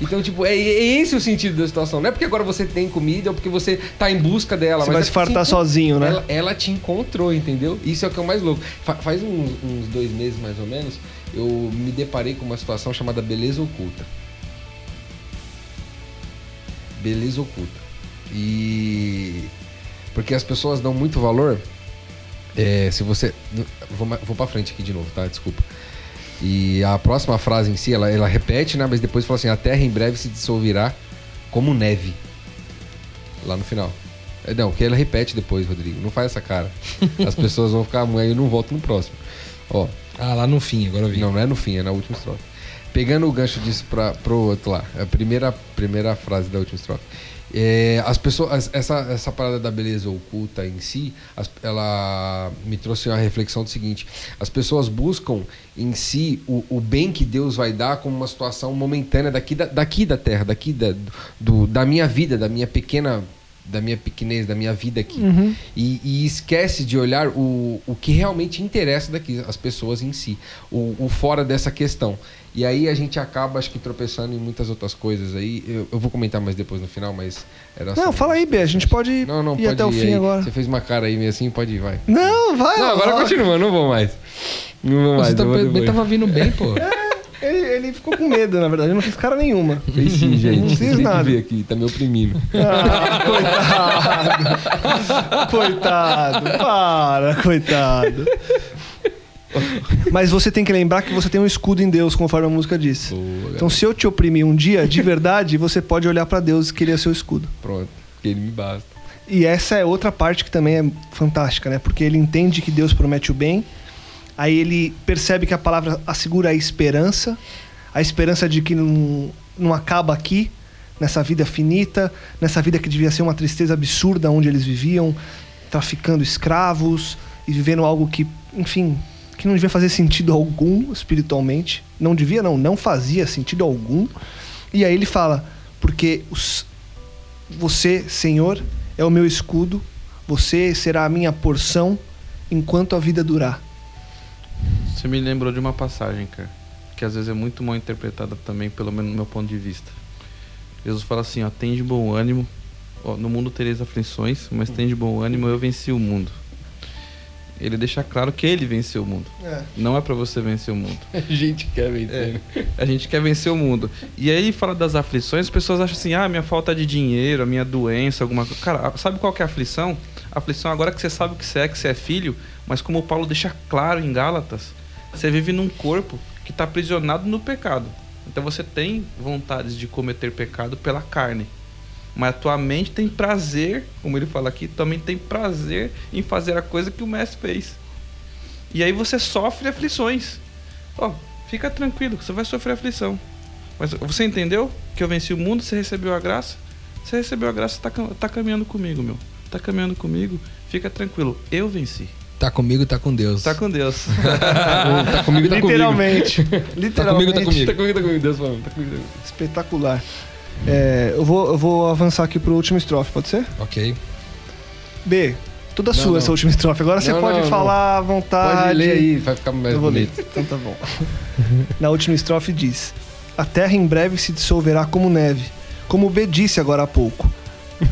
Então, tipo, é, é esse o sentido da situação. Não é porque agora você tem comida ou porque você tá em busca dela. Você mas vai é se fartar sozinho, né? Ela, ela te encontrou, entendeu? Isso é o que é o mais louco. Fa- faz uns, uns dois meses, mais ou menos, eu me deparei com uma situação chamada beleza oculta. Beleza oculta. E... Porque as pessoas dão muito valor... É, se você... Vou, vou pra frente aqui de novo, tá? Desculpa. E a próxima frase em si, ela, ela repete, né? Mas depois fala assim: a terra em breve se dissolverá como neve. Lá no final. É, Não, que ela repete depois, Rodrigo. Não faz essa cara. As pessoas vão ficar, aí eu não volto no próximo. Ó, Ah, lá no fim, agora eu vi. não, não é no fim, é na última estrofe. Pegando o gancho disso pra, pro outro lá, a primeira, primeira frase da última estrofe. É, as pessoas, essa, essa parada da beleza oculta em si, as- ela me trouxe uma reflexão do seguinte: as pessoas buscam em si o, o bem que Deus vai dar como uma situação momentânea daqui da, daqui da terra, daqui da, do, da minha vida, da minha pequena da minha pequenez, da minha vida aqui. Uhum. E, e esquece de olhar o, o que realmente interessa daqui, as pessoas em si, o, o fora dessa questão. E aí a gente acaba, acho que, tropeçando em muitas outras coisas aí. Eu, eu vou comentar mais depois no final, mas era Não, só- fala aí, B. A gente pode Não, não, ir pode até o ir fim aí. agora. Você fez uma cara aí meio assim, pode ir, vai. Não, vai. Não, agora continua, não vou mais. Não vou mais. Você tá, eu vou bem depois. tava vindo bem, pô. Ele, ele ficou com medo, na verdade. Ele não fez cara nenhuma. Fez sim, gente. Não fiz nada. ver aqui, tá me oprimindo. Ah, coitado. coitado. Para, coitado. Mas você tem que lembrar que você tem um escudo em Deus, conforme a música diz. Boa, Então, se eu te oprimir um dia, de verdade, você pode olhar pra Deus e querer seu escudo. Pronto, ele me basta. E essa é outra parte que também é fantástica, né? Porque ele entende que Deus promete o bem, aí ele percebe que a palavra assegura a esperança, a esperança de que não, não acaba aqui, nessa vida finita, nessa vida que devia ser uma tristeza absurda onde eles viviam, traficando escravos e vivendo algo que, enfim, que não devia fazer sentido algum espiritualmente. Não devia, não, não fazia sentido algum. E aí ele fala, porque os, você, Senhor, é o meu escudo, você será a minha porção enquanto a vida durar. Você me lembrou de uma passagem, cara, que às vezes é muito mal interpretada também, pelo menos no meu ponto de vista. Jesus fala assim, ó, tem de bom ânimo, ó, no mundo tereis aflições, mas tem de bom ânimo, eu venci o mundo. Ele deixa claro que ele venceu o mundo. Não é pra você vencer o mundo. A gente quer vencer. A gente quer vencer o mundo. E aí fala das aflições, as pessoas acham assim, ah, minha falta de dinheiro, a minha doença, alguma coisa. Cara, sabe qual que é a aflição? A aflição agora que você sabe o que você é, que você é filho, mas como o Paulo deixa claro em Gálatas, você vive num corpo que está aprisionado no pecado. Então você tem vontades de cometer pecado pela carne. Mas a tua mente tem prazer, como ele fala aqui, tua mente tem prazer em fazer a coisa que o mestre fez. E aí você sofre aflições. Ó, fica tranquilo, você vai sofrer aflição. Mas você entendeu que eu venci o mundo, você recebeu a graça? Você recebeu a graça, tá, tá caminhando comigo, meu. Tá caminhando comigo, fica tranquilo. Eu venci. Tá comigo, tá com Deus. Tá com Deus. tá comigo, tá Literalmente. Tá comigo, Literalmente. tá comigo. Tá comigo, tá comigo. Deus falando, tá comigo. tá comigo. Espetacular. É, eu, vou, eu vou avançar aqui pro último estrofe, pode ser? Ok. B, toda Não, sua não. essa última estrofe. Agora você Não, pode não, falar à vontade. Pode ler aí, vai ficar mais Eu vou ler. bonito. Então tá bom. Na última estrofe diz: A terra em breve se dissolverá como neve, como o B disse agora há pouco.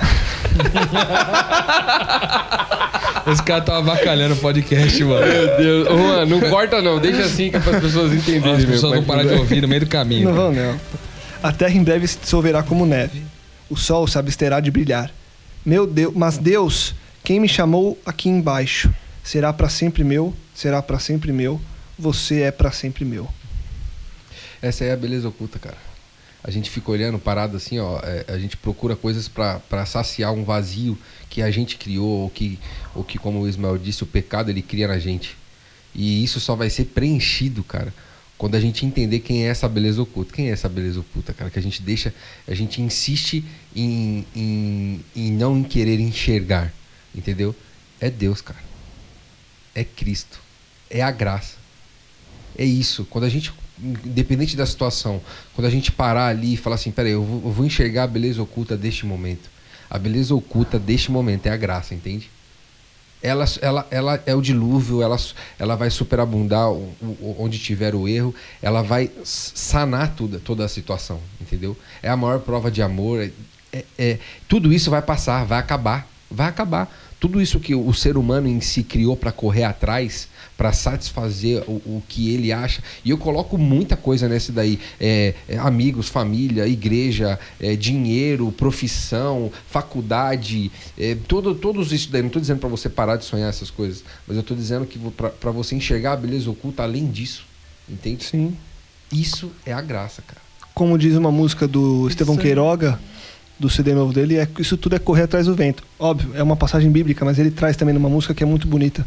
Esse cara tá avacalhando o podcast, mano. Meu Deus. Ô, mano, não corta não, deixa assim que é para as pessoas entenderem. As pessoas vão parar de ouvir no meio do caminho. Não vão, não. A terra em breve se dissolverá como neve. O sol se absterá de brilhar. Meu Deus, mas Deus, quem me chamou aqui embaixo, será para sempre meu, será para sempre meu. Você é para sempre meu. Essa é a beleza oculta, cara. A gente fica olhando, parado assim, ó. é, a gente procura coisas pra saciar um vazio que a gente criou, ou que, ou que, como o Ismael disse, o pecado ele cria na gente. E isso só vai ser preenchido, cara, quando a gente entender quem é essa beleza oculta. Quem é essa beleza oculta, cara? Que a gente deixa, a gente insiste em, em, em não em querer enxergar, entendeu? É Deus, cara. É Cristo. É a graça. É isso. Quando a gente, independente da situação, quando a gente parar ali e falar assim, peraí, eu vou, eu vou enxergar a beleza oculta deste momento. A beleza oculta deste momento é a graça, entende? Ela, ela, ela é o dilúvio, ela, ela vai superabundar o- o- onde tiver o erro, ela vai sanar tudo, toda a situação, entendeu? É a maior prova de amor. É, é- é- tudo isso vai passar, vai acabar, vai acabar. Tudo isso que o ser humano em si criou para correr atrás, para satisfazer o, o que ele acha. E eu coloco muita coisa nesse daí: É, é, amigos, família, igreja, é, dinheiro, profissão, faculdade, é, todo, todos isso daí. Não estou dizendo para você parar de sonhar essas coisas, mas eu estou dizendo que para você enxergar a beleza oculta além disso, entende? Sim. Isso é a graça, cara. Como diz uma música do Estevão Queiroga, do CD novo dele, é que isso tudo é correr atrás do vento. Óbvio, é uma passagem bíblica, mas ele traz também numa música que é muito bonita.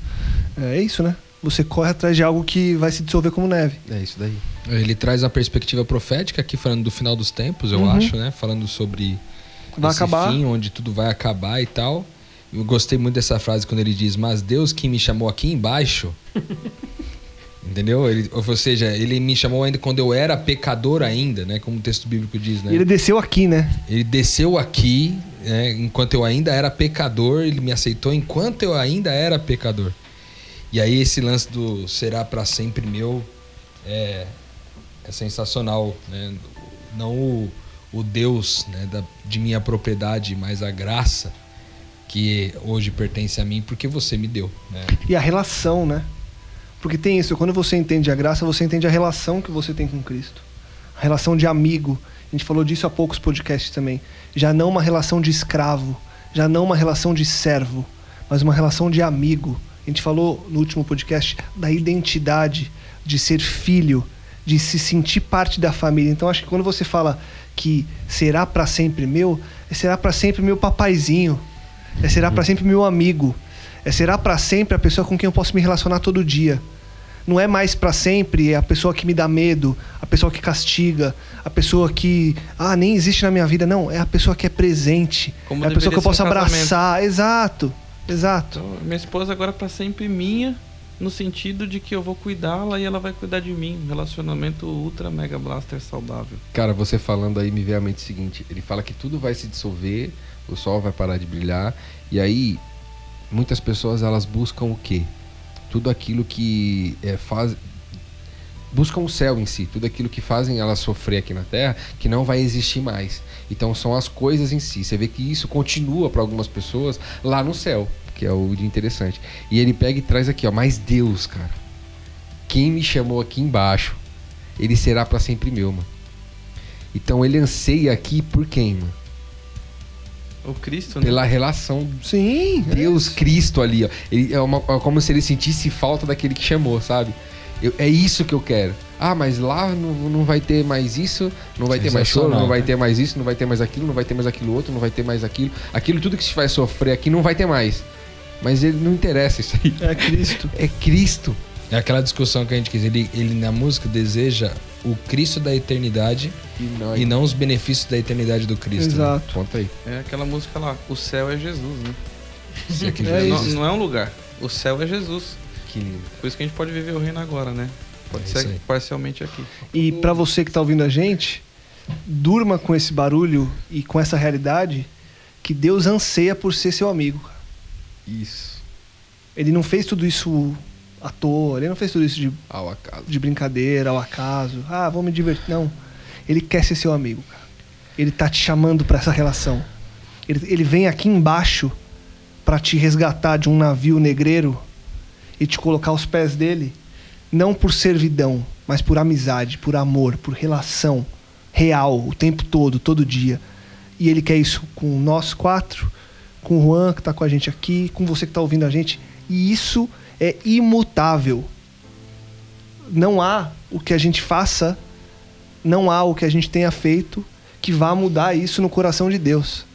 É isso, né? Você corre atrás de algo que vai se dissolver como neve. É isso daí. Ele traz a perspectiva profética aqui, falando do final dos tempos, eu Uhum. acho, né? Falando sobre Vai esse acabar. fim, onde tudo vai acabar e tal. Eu gostei muito dessa frase quando ele diz, mas Deus que me chamou aqui embaixo. Entendeu? Ele, ou seja, ele me chamou ainda quando eu era pecador ainda, né? Como o texto bíblico diz, né? Ele desceu aqui, né? Ele desceu aqui, né, enquanto eu ainda era pecador, ele me aceitou enquanto eu ainda era pecador. E aí esse lance do será para sempre meu é, é sensacional, né? Não o, o Deus né, da, de minha propriedade, mas a graça que hoje pertence a mim porque você me deu. Né? E a relação, né? Porque tem isso, quando você entende a graça, você entende a relação que você tem com Cristo. A relação de amigo. A gente falou disso há poucos podcasts também. Já não uma relação de escravo, já não uma relação de servo, mas uma relação de amigo. A gente falou no último podcast da identidade, de ser filho, de se sentir parte da família. Então acho que quando você fala que será para sempre meu, é será para sempre meu papaizinho, é será para sempre meu amigo, é será para sempre a pessoa com quem eu posso me relacionar todo dia. Não é mais para sempre a pessoa que me dá medo, a pessoa que castiga, a pessoa que ah nem existe na minha vida, não, é a pessoa que é presente, Como é a pessoa que eu posso um abraçar, exato, exato. Então, minha esposa agora é pra sempre minha, no sentido de que eu vou cuidá-la e ela vai cuidar de mim. Relacionamento ultra mega blaster saudável. Cara, você falando aí me veio à mente o seguinte: ele fala que tudo vai se dissolver, o sol vai parar de brilhar, e aí muitas pessoas elas buscam o quê? Tudo aquilo que é, faz. Buscam o céu em si, tudo aquilo que fazem elas sofrer aqui na Terra, que não vai existir mais. Então são as coisas em si. Você vê que isso continua para algumas pessoas lá no céu, que é o interessante. E ele pega e traz aqui, ó, mas Deus, cara, quem me chamou aqui embaixo, ele será para sempre meu, mano. Então ele anseia aqui por quem, mano? O Cristo, né? Pela relação Sim, é Deus Cristo ali, ó. Ele, é, uma- é como se ele sentisse falta daquele que chamou, sabe? Eu- é isso que eu quero. Ah, mas lá não, não vai ter mais isso, não vai ter mais choro, não vai né? ter mais isso, não vai ter mais aquilo, não vai ter mais aquilo outro, não vai ter mais aquilo. Aquilo tudo que se vai sofrer aqui não vai ter mais. Mas ele não interessa isso aí. é Cristo. É Cristo. É aquela discussão que a gente quis. Ele, ele na música deseja o Cristo da eternidade E não, e não os benefícios da eternidade do Cristo. né? Exato. Conta aí. É aquela música lá, o céu é Jesus, né? Se é que É Jesus- não, não é um lugar. O céu é Jesus. Que lindo. Por isso que a gente pode viver o reino agora, né? Pode É ser parcialmente aqui. E para você que tá ouvindo a gente, durma com esse barulho e com essa realidade que Deus anseia por ser seu amigo. cara. Isso. Ele não fez tudo isso à toa, ele não fez tudo isso de, Ao acaso. de brincadeira, ao acaso. Ah, vamos me divertir. Não. Ele quer ser seu amigo, cara. Ele tá te chamando para essa relação. Ele, ele vem aqui embaixo para te resgatar de um navio negreiro e te colocar aos pés dele, não por servidão, mas por amizade, por amor, por relação real, o tempo todo, todo dia. E ele quer isso com nós quatro, com o Juan que está com a gente aqui, com você que está ouvindo a gente. E isso é imutável. Não há o que a gente faça, não há o que a gente tenha feito que vá mudar isso no coração de Deus.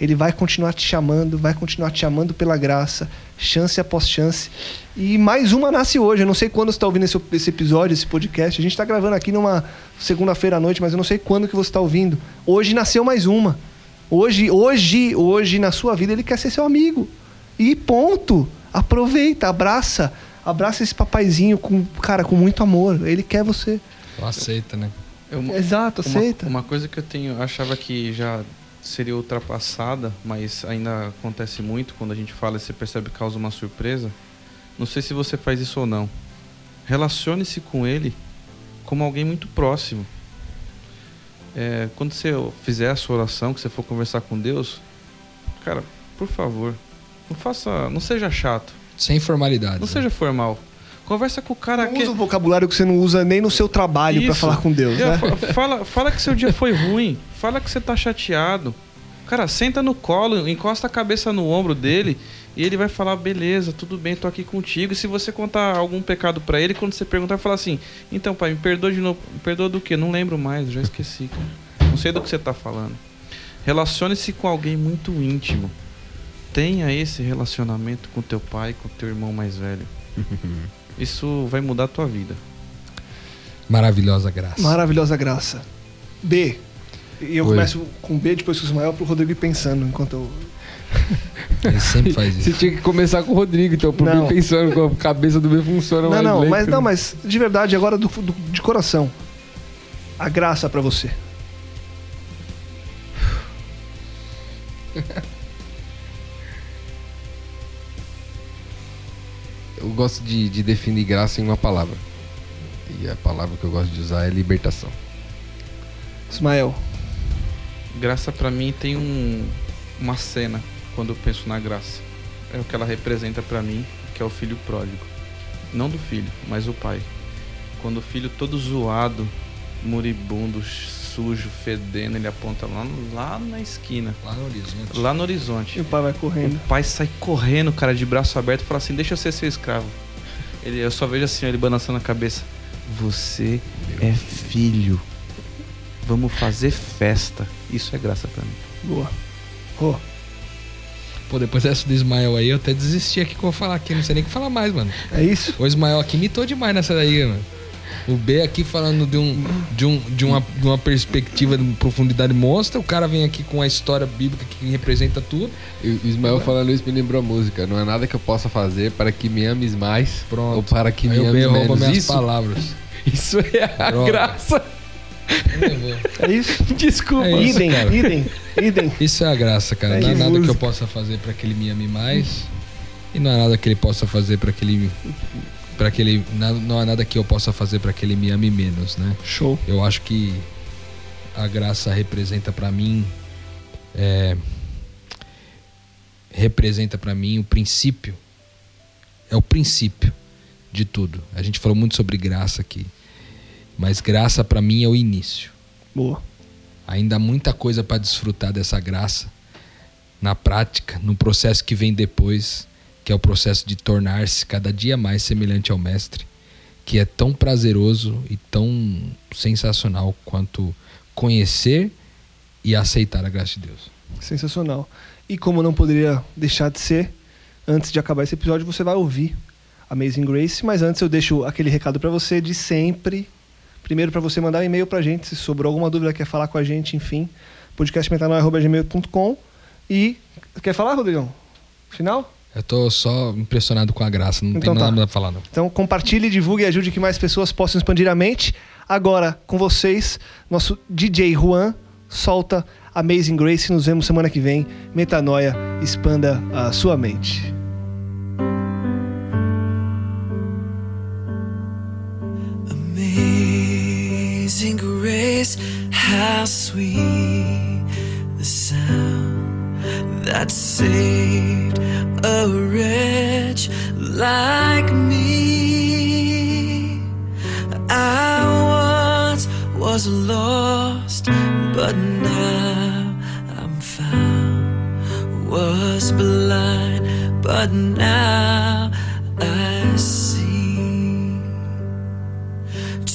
Ele vai continuar te chamando, vai continuar te chamando pela graça, chance após chance. E mais uma nasce hoje. Eu não sei quando você está ouvindo esse, esse episódio, esse podcast. A gente está gravando aqui numa segunda-feira à noite, mas eu não sei quando que você está ouvindo. Hoje nasceu mais uma. Hoje, hoje, hoje na sua vida ele quer ser seu amigo. E ponto. Aproveita, abraça, abraça esse papaizinho com, cara, com muito amor. Ele quer você. Só aceita, né? Eu, Exato, uma, aceita. uma coisa que eu tenho, eu achava que já seria ultrapassada, mas ainda acontece muito quando a gente fala e você percebe que causa uma surpresa. Não sei se você faz isso ou não. Relacione-se com ele como alguém muito próximo. É, quando você fizer a sua oração, que você for conversar com Deus, cara, por favor, não faça, não seja chato, Sem formalidade. não seja formal. Conversa com o cara Não que usa o vocabulário que você não usa nem no seu trabalho para falar com Deus, Eu- né? fa- fala, fala que seu dia foi ruim. Fala que você tá chateado. Cara, senta no colo, encosta a cabeça no ombro dele e ele vai falar: beleza, tudo bem, tô aqui contigo. E se você contar algum pecado pra ele, quando você perguntar, vai falar assim: então, pai, me perdoa de novo. Me perdoa do quê? Não lembro mais, já esqueci, cara. Não sei do que você tá falando. Relacione-se com alguém muito íntimo. Tenha esse relacionamento com teu pai, com teu irmão mais velho. Isso vai mudar a tua vida. Maravilhosa graça. Maravilhosa graça. B. E eu Oi. começo com B, depois com o Ismael, pro Rodrigo ir pensando enquanto eu. Ele sempre faz Você isso. tinha que começar com o Rodrigo, então, por Não. mim pensando como a cabeça do B funciona Não, mais não, lento, mas né? não, mas de verdade, agora do, do- de coração. A graça pra você. Eu gosto de, de definir graça em uma palavra. E a palavra que eu gosto de usar é libertação. Ismael. Graça pra mim tem um, uma cena quando eu penso na graça. É o que ela representa pra mim, que é o filho pródigo. Não do filho, mas o pai. Quando o filho todo zoado, moribundo, sujo, fedendo, ele aponta lá, lá na esquina, Lá no horizonte. lá no horizonte. E o pai vai correndo. O pai sai correndo, cara, de braço aberto e fala assim: Deixa eu ser seu escravo. Ele, eu só vejo assim, ó, ele balançando a cabeça: Você é filho. Vamos fazer festa. Isso é graça pra mim. Boa. Rô. Pô, depois dessa do Ismael aí, eu até desisti aqui que eu vou falar aqui. Não sei nem o que falar mais, mano. É isso? O Ismael aqui mitou demais nessa daí, mano. O B aqui falando de, um, de, um, de, uma, de uma perspectiva de profundidade monstra. O cara vem aqui com a história bíblica que representa tudo. E o Ismael falando isso me lembrou a música. Não é nada que eu possa fazer para que me ames mais Pronto. ou para que aí me ames menos. minhas Isso, palavras. isso é a Droga. graça. É isso? Desculpa. É isso, idem, cara. idem, idem. Isso é a graça, cara. É não é que nada que eu possa fazer pra que ele me ame mais. E não é nada que ele possa fazer pra que ele. Para que ele. Não há nada que eu possa fazer pra que ele me ame menos, né? Show. Eu acho que a graça representa pra mim. é, representa pra mim o princípio. É o princípio de tudo. A gente falou muito sobre graça aqui. Mas graça pra mim é o início. Boa. Ainda há muita coisa para desfrutar dessa graça na prática, no processo que vem depois, que é o processo de tornar-se cada dia mais semelhante ao Mestre, que é tão prazeroso e tão sensacional quanto conhecer e aceitar a graça de Deus. Sensacional. E como não poderia deixar de ser, antes de acabar esse episódio, você vai ouvir Amazing Grace, mas antes eu deixo aquele recado para você de sempre. Primeiro para você mandar um e-mail pra gente se sobrou alguma dúvida, quer falar com a gente, enfim, podcastmetanoia@gmail.com e quer falar, Rodrigão? Final? Eu tô só impressionado com a graça, não Então tem tá. nada pra falar não. Então compartilhe, divulgue e ajude que mais pessoas possam expandir a mente. Agora, com vocês, nosso DJ Juan solta Amazing Grace. Nos vemos semana que vem. Metanoia, expanda a sua mente. Amazing grace, how sweet the sound that saved a wretch like me. I once was lost, but now I'm found. Was blind, but now I see.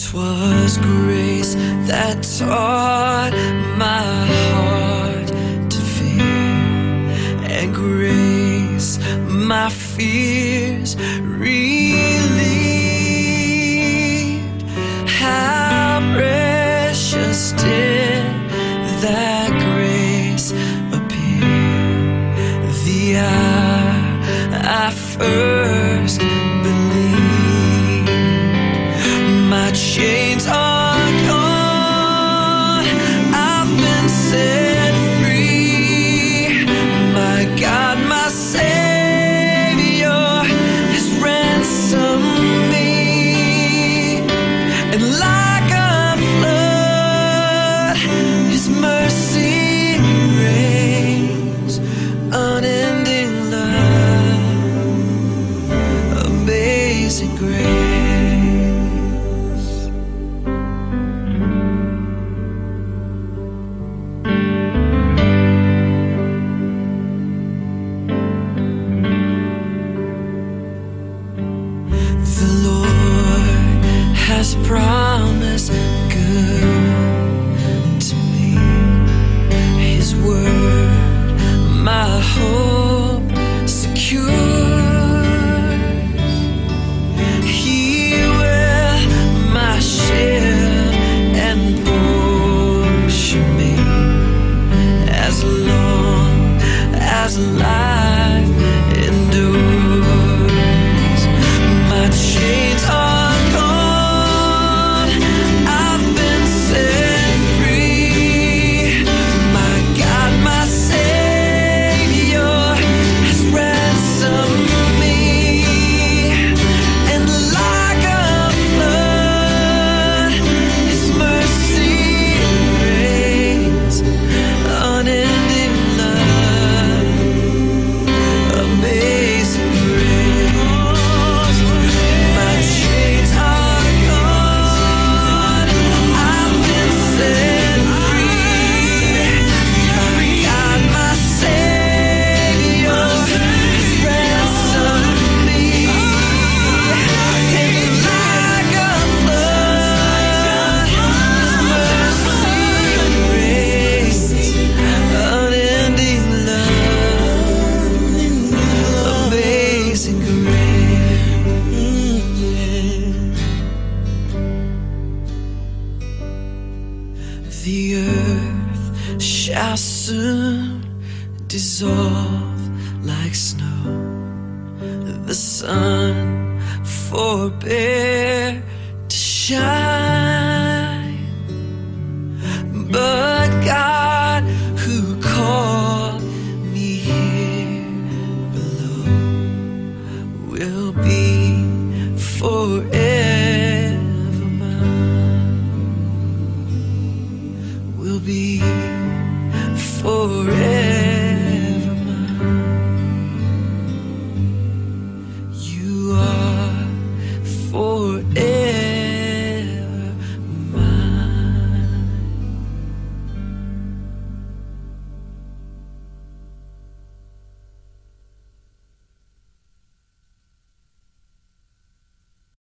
Twas grace that taught my heart to fear, and grace my fears relieved. How precious did that grace appear the hour I first believed. My chains are